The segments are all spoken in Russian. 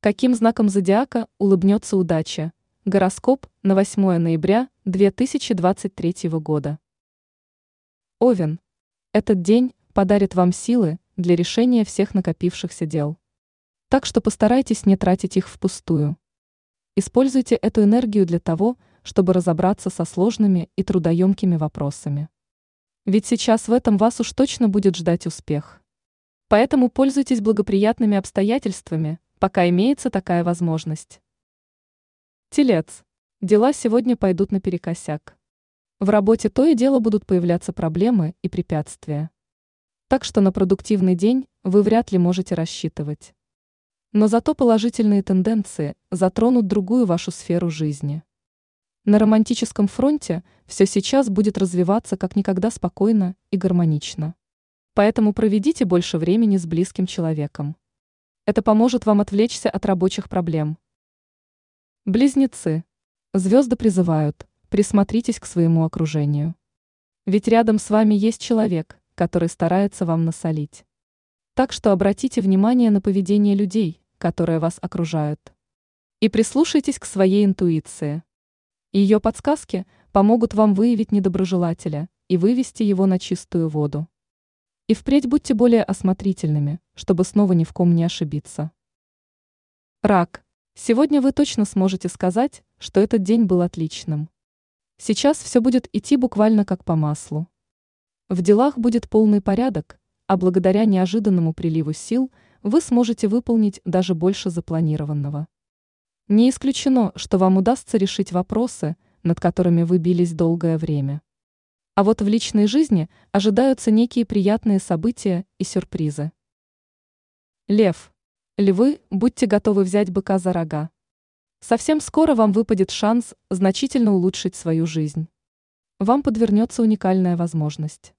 Каким знаком зодиака улыбнется удача? Гороскоп на 8 ноября 2023 года. Овен. Этот день подарит вам силы для решения всех накопившихся дел. Так что постарайтесь не тратить их впустую. Используйте эту энергию для того, чтобы разобраться со сложными и трудоемкими вопросами. Ведь сейчас в этом вас уж точно будет ждать успех. Поэтому пользуйтесь благоприятными обстоятельствами, пока имеется такая возможность. Телец. Дела сегодня пойдут наперекосяк. В работе то и дело будут появляться проблемы и препятствия. Так что на продуктивный день вы вряд ли можете рассчитывать. Но зато положительные тенденции затронут другую вашу сферу жизни. На романтическом фронте все сейчас будет развиваться как никогда спокойно и гармонично. Поэтому проведите больше времени с близким человеком. Это поможет вам отвлечься от рабочих проблем. Близнецы. Звезды призывают, присмотритесь к своему окружению. Ведь рядом с вами есть человек, который старается вам насолить. Так что обратите внимание на поведение людей, которые вас окружают. И прислушайтесь к своей интуиции. Ее подсказки помогут вам выявить недоброжелателя и вывести его на чистую воду. И впредь будьте более осмотрительными, чтобы снова ни в ком не ошибиться. Рак. Сегодня вы точно сможете сказать, что этот день был отличным. Сейчас все будет идти буквально как по маслу. В делах будет полный порядок, а благодаря неожиданному приливу сил вы сможете выполнить даже больше запланированного. Не исключено, что вам удастся решить вопросы, над которыми вы бились долгое время. А вот в личной жизни ожидаются некие приятные события и сюрпризы. Лев. Львы, будьте готовы взять быка за рога. Совсем скоро вам выпадет шанс значительно улучшить свою жизнь. Вам подвернется уникальная возможность.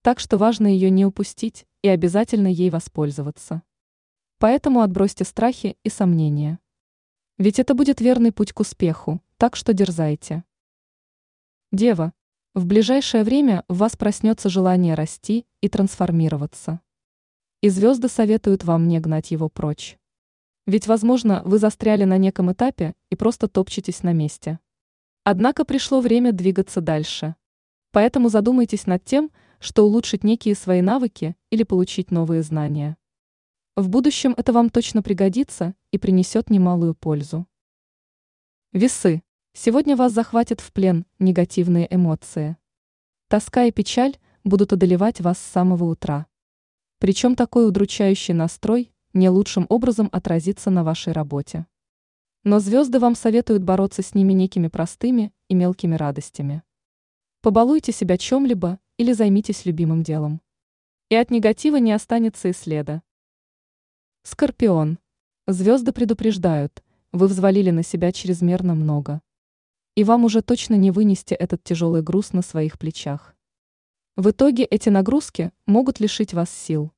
Так что важно ее не упустить и обязательно ей воспользоваться. Поэтому отбросьте страхи и сомнения. Ведь это будет верный путь к успеху, так что дерзайте. Дева, в ближайшее время в вас проснется желание расти и трансформироваться. И звезды советуют вам не гнать его прочь. Ведь, возможно, вы застряли на неком этапе и просто топчетесь на месте. Однако пришло время двигаться дальше. Поэтому задумайтесь над тем, что улучшить некие свои навыки или получить новые знания. В будущем это вам точно пригодится и принесет немалую пользу. Весы. Сегодня вас захватят в плен негативные эмоции. Тоска и печаль будут одолевать вас с самого утра. Причем такой удручающий настрой не лучшим образом отразится на вашей работе. Но звезды вам советуют бороться с ними некими простыми и мелкими радостями. Побалуйте себя чем-либо или займитесь любимым делом. И от негатива не останется и следа. Скорпион. Звезды предупреждают, вы взвалили на себя чрезмерно много и вам уже точно не вынести этот тяжелый груз на своих плечах. В итоге эти нагрузки могут лишить вас сил.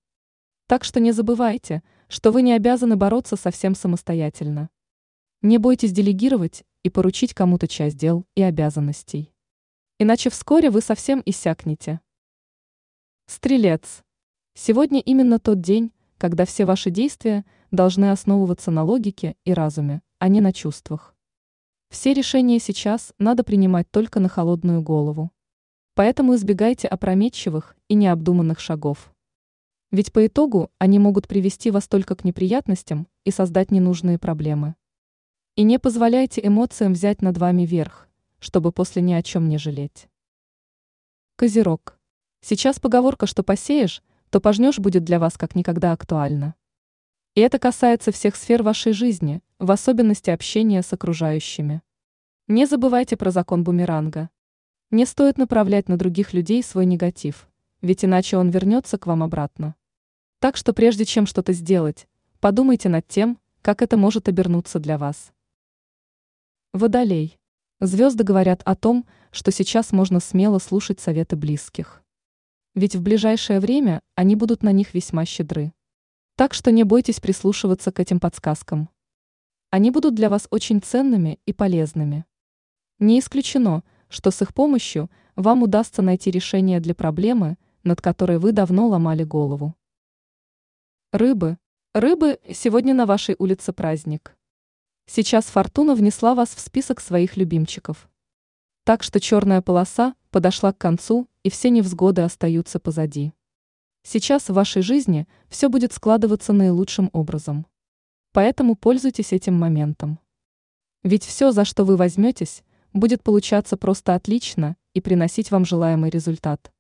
Так что не забывайте, что вы не обязаны бороться совсем самостоятельно. Не бойтесь делегировать и поручить кому-то часть дел и обязанностей. Иначе вскоре вы совсем иссякнете. Стрелец. Сегодня именно тот день, когда все ваши действия должны основываться на логике и разуме, а не на чувствах. Все решения сейчас надо принимать только на холодную голову. Поэтому избегайте опрометчивых и необдуманных шагов. Ведь по итогу они могут привести вас только к неприятностям и создать ненужные проблемы. И не позволяйте эмоциям взять над вами верх, чтобы после ни о чем не жалеть. Козерог. Сейчас поговорка, что посеешь, то пожнешь будет для вас как никогда актуальна. И это касается всех сфер вашей жизни, в особенности общения с окружающими. Не забывайте про закон бумеранга. Не стоит направлять на других людей свой негатив, ведь иначе он вернется к вам обратно. Так что прежде чем что-то сделать, подумайте над тем, как это может обернуться для вас. Водолей. Звезды говорят о том, что сейчас можно смело слушать советы близких. Ведь в ближайшее время они будут на них весьма щедры. Так что не бойтесь прислушиваться к этим подсказкам. Они будут для вас очень ценными и полезными. Не исключено, что с их помощью вам удастся найти решение для проблемы, над которой вы давно ломали голову. Рыбы. Рыбы, сегодня на вашей улице праздник. Сейчас фортуна внесла вас в список своих любимчиков. Так что черная полоса подошла к концу, и все невзгоды остаются позади. Сейчас в вашей жизни все будет складываться наилучшим образом. Поэтому пользуйтесь этим моментом. Ведь все, за что вы возьметесь, будет получаться просто отлично и приносить вам желаемый результат.